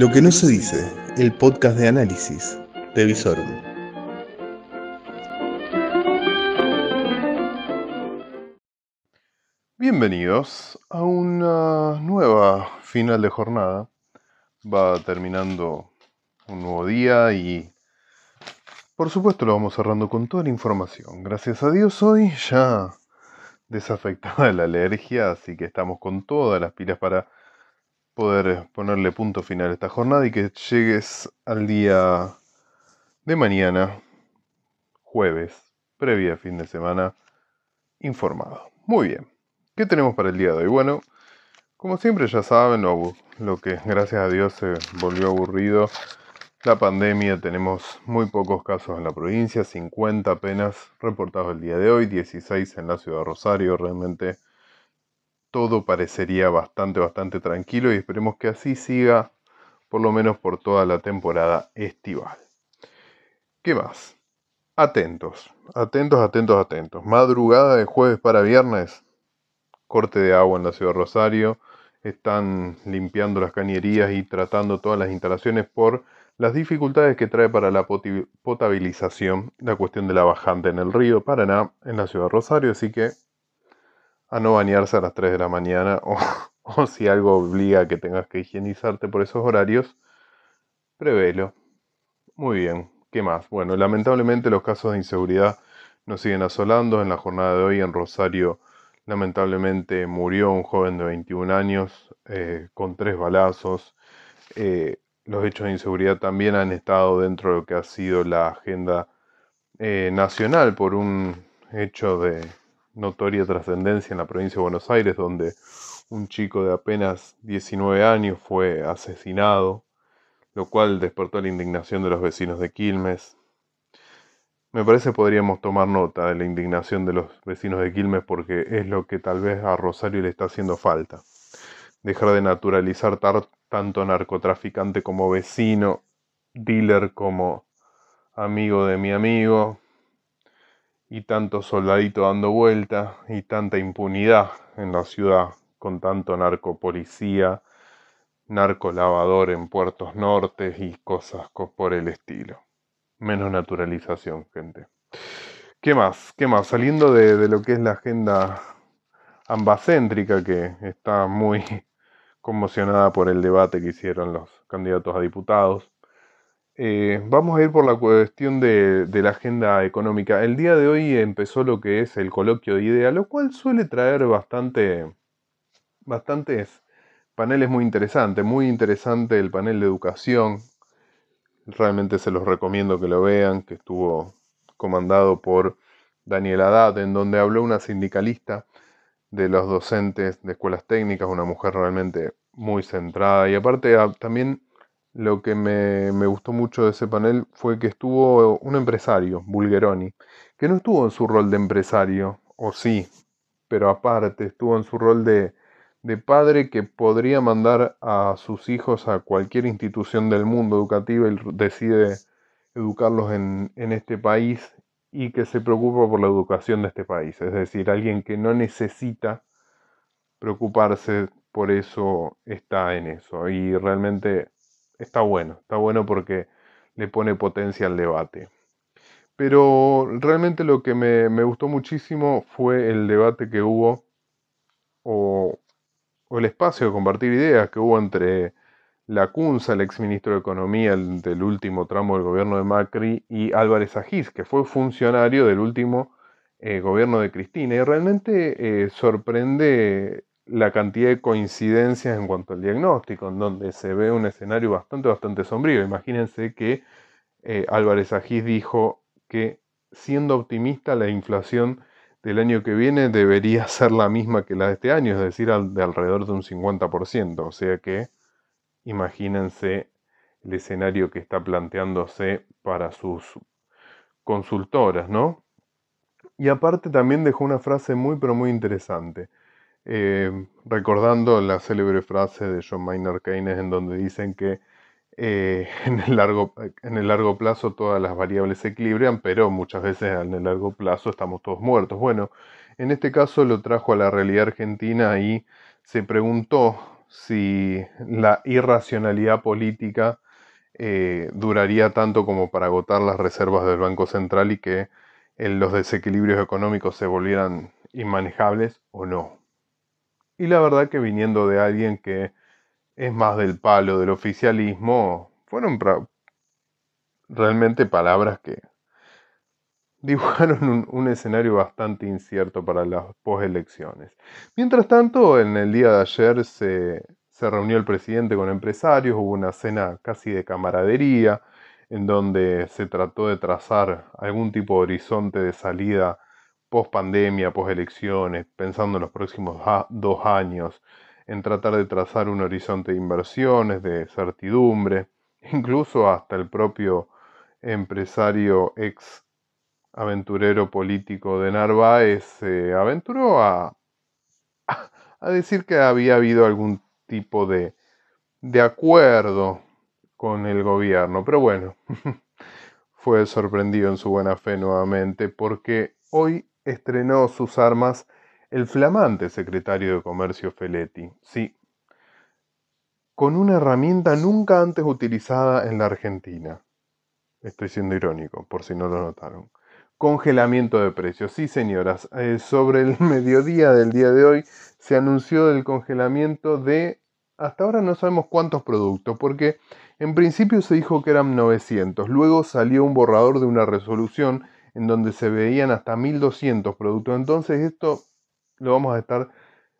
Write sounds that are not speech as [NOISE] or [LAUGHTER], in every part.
Lo que no se dice, el podcast de análisis de Visorum. Bienvenidos a una nueva final de jornada. Va terminando un nuevo día y por supuesto lo vamos cerrando con toda la información. Gracias a Dios hoy ya desafectada de la alergia, así que estamos con todas las pilas para poder ponerle punto final a esta jornada y que llegues al día de mañana, jueves, previa fin de semana, informado. Muy bien, ¿qué tenemos para el día de hoy? Bueno, como siempre ya saben, lo, lo que gracias a Dios se volvió aburrido la pandemia, tenemos muy pocos casos en la provincia, 50 apenas reportados el día de hoy, 16 en la ciudad de Rosario, realmente todo parecería bastante, bastante tranquilo y esperemos que así siga por lo menos por toda la temporada estival. ¿Qué más? Atentos, atentos, atentos, atentos. Madrugada de jueves para viernes, corte de agua en la ciudad de Rosario, están limpiando las cañerías y tratando todas las instalaciones por las dificultades que trae para la potabilización la cuestión de la bajante en el río Paraná, en la ciudad de Rosario, así que a no bañarse a las 3 de la mañana [LAUGHS] o, si algo obliga a que tengas que higienizarte por esos horarios, prevelo. Muy bien, ¿qué más? Bueno, lamentablemente los casos de inseguridad nos siguen asolando. En la jornada de hoy en Rosario, lamentablemente murió un joven de 21 años eh, con tres balazos. Eh, los hechos de inseguridad también han estado dentro de lo que ha sido la agenda eh, nacional por un hecho de notoria trascendencia en la provincia de Buenos Aires, donde un chico de apenas 19 años fue asesinado, lo cual despertó la indignación de los vecinos de Quilmes. Me parece podríamos tomar nota de la indignación de los vecinos de Quilmes porque es lo que tal vez a Rosario le está haciendo falta. Dejar de naturalizar tanto narcotraficante como vecino, dealer como amigo de mi amigo, y tanto soldadito dando vuelta y tanta impunidad en la ciudad con tanto narcopolicía, narcolavador en puertos nortes y cosas por el estilo. Menos naturalización, gente. ¿Qué más? ¿Qué más? Saliendo de, de lo que es la agenda ambacéntrica que está muy [LAUGHS] conmocionada por el debate que hicieron los candidatos a diputados. Eh, vamos a ir por la cuestión de, la agenda económica. El día de hoy empezó lo que es el coloquio de idea, lo cual suele traer bastante, bastantes paneles muy interesantes. Muy interesante el panel de educación. Realmente se los recomiendo que lo vean, que estuvo comandado por Daniel Haddad, en donde habló una sindicalista de los docentes de escuelas técnicas, una mujer realmente muy centrada. Y aparte ah, también lo que me, gustó mucho de ese panel fue que estuvo un empresario, Bulgeroni, que no estuvo en su rol de empresario, o sí, pero aparte estuvo en su rol de, de padre que podría mandar a sus hijos a cualquier institución del mundo educativo y decide educarlos en, en este país y que se preocupa por la educación de este país. Es decir, alguien que no necesita preocuparse, por eso está en eso. Y realmente está bueno, está bueno porque le pone potencia al debate. Pero realmente lo que me, gustó muchísimo fue el debate que hubo, o, o, el espacio de compartir ideas que hubo entre la Cunza, el exministro de Economía del último tramo del gobierno de Macri, y Álvarez Agís, que fue funcionario del último eh, gobierno de Cristina. Y realmente eh, sorprende la cantidad de coincidencias en cuanto al diagnóstico, en donde se ve un escenario bastante, bastante sombrío. Imagínense que eh, Álvarez Agís dijo que siendo optimista la inflación del año que viene debería [LAUGHS] ser la misma que la de este año, es decir, de alrededor de un 50%. O sea que Imagínense el escenario que está planteándose para sus consultoras, ¿no? Y aparte también dejó una frase muy pero muy interesante, eh, recordando la célebre frase de John Maynard Keynes en donde dicen que eh, [LAUGHS] en, el largo, en el largo plazo todas las variables se equilibran, pero muchas veces en el largo plazo estamos todos muertos. Bueno, en este caso lo trajo a la realidad argentina y se preguntó si la irracionalidad política eh, duraría tanto como para agotar las reservas del Banco Central y que los desequilibrios económicos se volvieran inmanejables o no. Y la verdad que viniendo de alguien que es más del palo del oficialismo, fueron realmente palabras que [LAUGHS] dibujaron un, escenario bastante incierto para las postelecciones. Mientras tanto, en el día de ayer se, se reunió el presidente con empresarios, hubo una cena casi de camaradería, en donde se trató de trazar algún tipo de horizonte de salida post pandemia, post elecciones, pensando en los próximos dos años, en tratar de trazar un horizonte de inversiones, de certidumbre, [LAUGHS] incluso hasta el propio empresario ex aventurero político de Narváez se aventuró a, a decir que había habido algún tipo de, de acuerdo con el gobierno. Pero bueno, [LAUGHS] fue sorprendido en su buena fe nuevamente porque hoy estrenó sus armas el flamante secretario de Comercio Feletti. Sí, con una herramienta nunca antes utilizada en la Argentina. Estoy siendo irónico, por si no lo notaron. Congelamiento de precios. Sí, señoras, eh, sobre el [LAUGHS] mediodía del día de hoy se anunció el congelamiento de, hasta ahora no sabemos cuántos productos, porque en principio se dijo que eran 900, luego salió un borrador de una resolución en donde se veían hasta 1200 productos. Entonces esto lo vamos a estar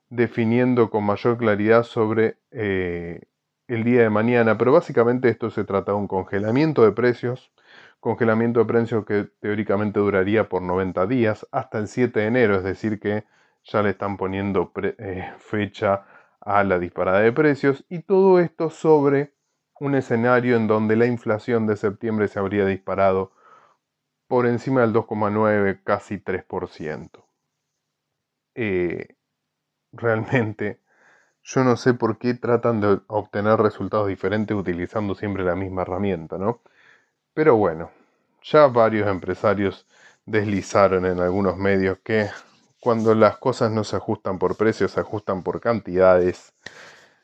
definiendo con mayor claridad sobre eh, el día de mañana, pero básicamente esto se trata de un congelamiento de precios congelamiento de precios que teóricamente duraría por 90 días hasta el 7 de enero, es decir que ya le están poniendo eh, fecha a la disparada de precios. Y todo esto sobre un escenario en donde la inflación de septiembre se habría disparado por encima del 2,9, casi 3%. Eh, realmente yo no sé por qué tratan de obtener resultados diferentes utilizando siempre la misma herramienta, ¿no? Pero bueno, ya varios empresarios deslizaron en algunos medios que cuando las cosas no se ajustan por precios, se ajustan por cantidades.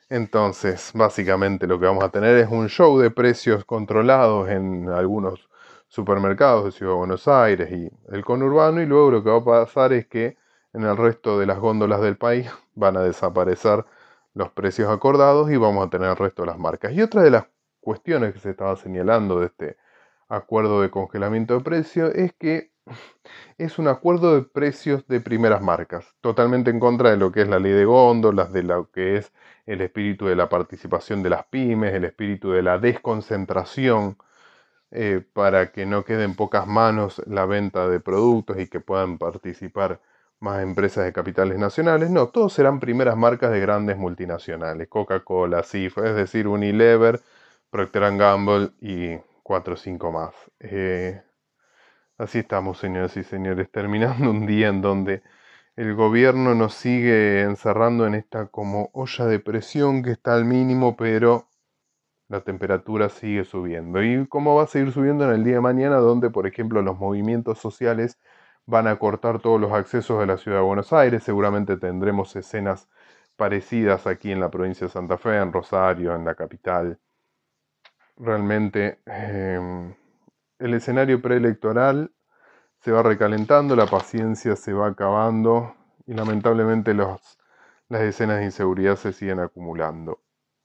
Entonces, básicamente lo que vamos a tener es un show de precios controlados en algunos supermercados de Ciudad de Buenos Aires y el conurbano y luego lo que va a pasar es que en el resto de las góndolas del país [LAUGHS] van a desaparecer los precios acordados y vamos a tener el resto de las marcas. Y otra de las cuestiones que se estaba señalando de este acuerdo de congelamiento de precios es que [LAUGHS] es un acuerdo de precios de primeras marcas, totalmente en contra de lo que es la ley de góndolas, de lo que es el espíritu de la participación de las pymes, el espíritu de la desconcentración, eh, para que no quede en pocas manos la venta de productos y que puedan participar más empresas de capitales nacionales. No, todos serán primeras marcas de grandes multinacionales, Coca-Cola, CIF, es decir, Unilever, Procter Gamble y cuatro o cinco más. Eh, así estamos, señores y señores, terminando un día en donde el gobierno nos sigue encerrando en esta como olla de presión que está al mínimo, pero la temperatura sigue subiendo. ¿Y cómo va a seguir subiendo en el día de mañana, donde, por ejemplo, los movimientos sociales van a cortar todos los accesos de la ciudad de Buenos Aires? Seguramente tendremos escenas parecidas aquí en la provincia de Santa Fe, en Rosario, en la capital realmente em, el escenario preelectoral se va recalentando, la paciencia se va acabando y lamentablemente las escenas de inseguridad se siguen acumulando.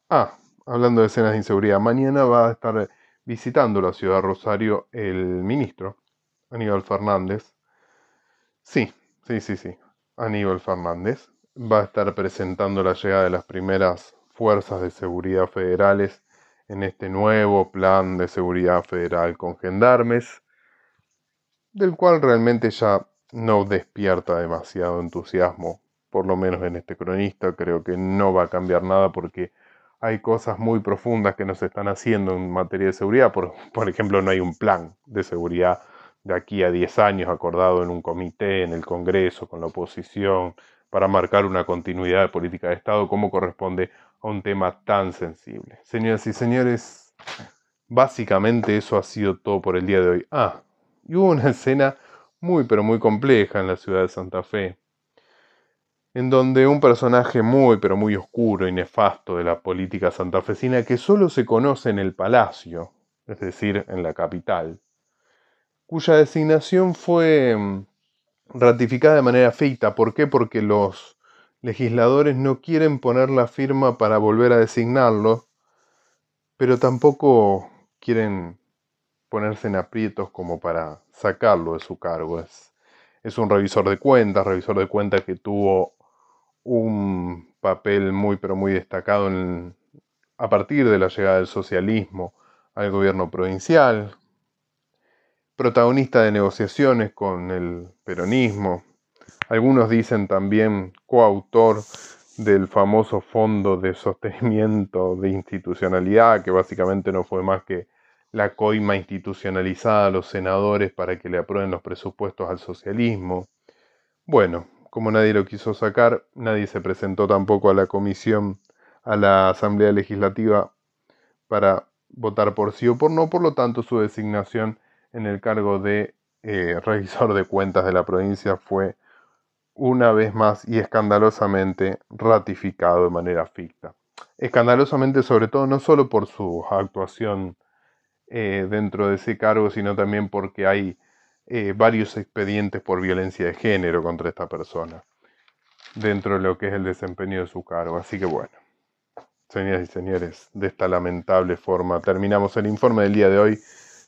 Ah, hablando de escenas de inseguridad, mañana va a estar visitando la ciudad de Rosario el ministro Aníbal Fernández. Sí, sí, sí, sí, Aníbal Fernández va a estar presentando la llegada de las primeras fuerzas de seguridad federales en este nuevo plan de seguridad federal con gendarmes, del cual realmente ya no despierta demasiado entusiasmo, por lo menos en este cronista, creo que no va a cambiar nada porque hay cosas muy profundas que nos están haciendo en materia de seguridad, por, por ejemplo no hay un plan de seguridad de aquí a 10 años acordado en un comité, en el Congreso, con la oposición, para marcar una continuidad de política de Estado como corresponde a un tema tan sensible. Señoras y señores, básicamente eso ha sido todo por el día de hoy. Ah, y hubo una escena muy pero muy compleja en la ciudad de Santa Fe. En donde un personaje muy pero muy oscuro y nefasto de la política santafesina que solo se conoce en el palacio, es decir, en la capital, cuya designación fue mm, ratificada de manera ficta. ¿Por qué? Porque los legisladores no quieren poner la firma para volver a designarlo, pero tampoco quieren ponerse en aprietos como para sacarlo de su cargo. Es, es un revisor de cuentas, revisor de cuentas que tuvo un papel muy pero muy destacado a partir de la llegada del socialismo al gobierno provincial, protagonista de negociaciones con el peronismo, algunos dicen también coautor del famoso Fondo de Sostenimiento de Institucionalidad, que básicamente no fue más que la coima institucionalizada a los senadores para que le aprueben los presupuestos al socialismo. Bueno, como nadie lo quiso sacar, nadie se presentó tampoco a la comisión, a la Asamblea Legislativa para votar por sí o por no, por lo tanto su designación en el cargo de eh, revisor de cuentas de la provincia fue una vez más y escandalosamente ratificado de manera ficta. Escandalosamente sobre todo no solo por su actuación eh, dentro de ese cargo, sino también porque hay eh, varios expedientes por violencia de género contra esta persona dentro de lo que es el desempeño de su cargo. Así que bueno, señoras y señores, de esta lamentable forma terminamos el informe del día de hoy.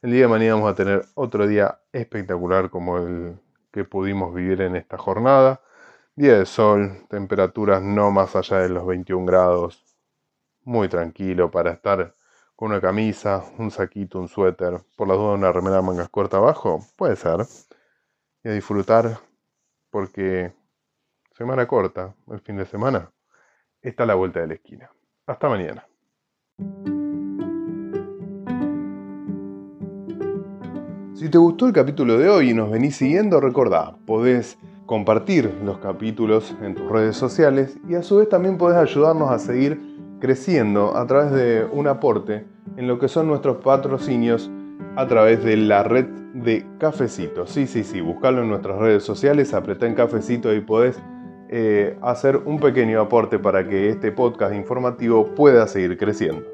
El día de mañana vamos a tener otro día espectacular como el que pudimos vivir en esta jornada. Día de sol, temperaturas no más allá de los 21 grados, muy tranquilo para estar una camisa, un saquito, un suéter, por la duda una remera de mangas corta abajo, puede ser. Y a disfrutar porque semana corta, el fin de semana, está a la vuelta de la esquina. Hasta mañana. Si te gustó el capítulo de hoy y nos venís siguiendo, recordá, podés compartir los capítulos en tus redes sociales y a su vez también podés ayudarnos a seguir creciendo a través de un aporte en lo que son nuestros patrocinios a través de la red de Cafecito. Sí, sí, sí, buscalo en nuestras redes sociales, apretá en Cafecito y podés eh, hacer un pequeño aporte para que este podcast informativo pueda seguir creciendo.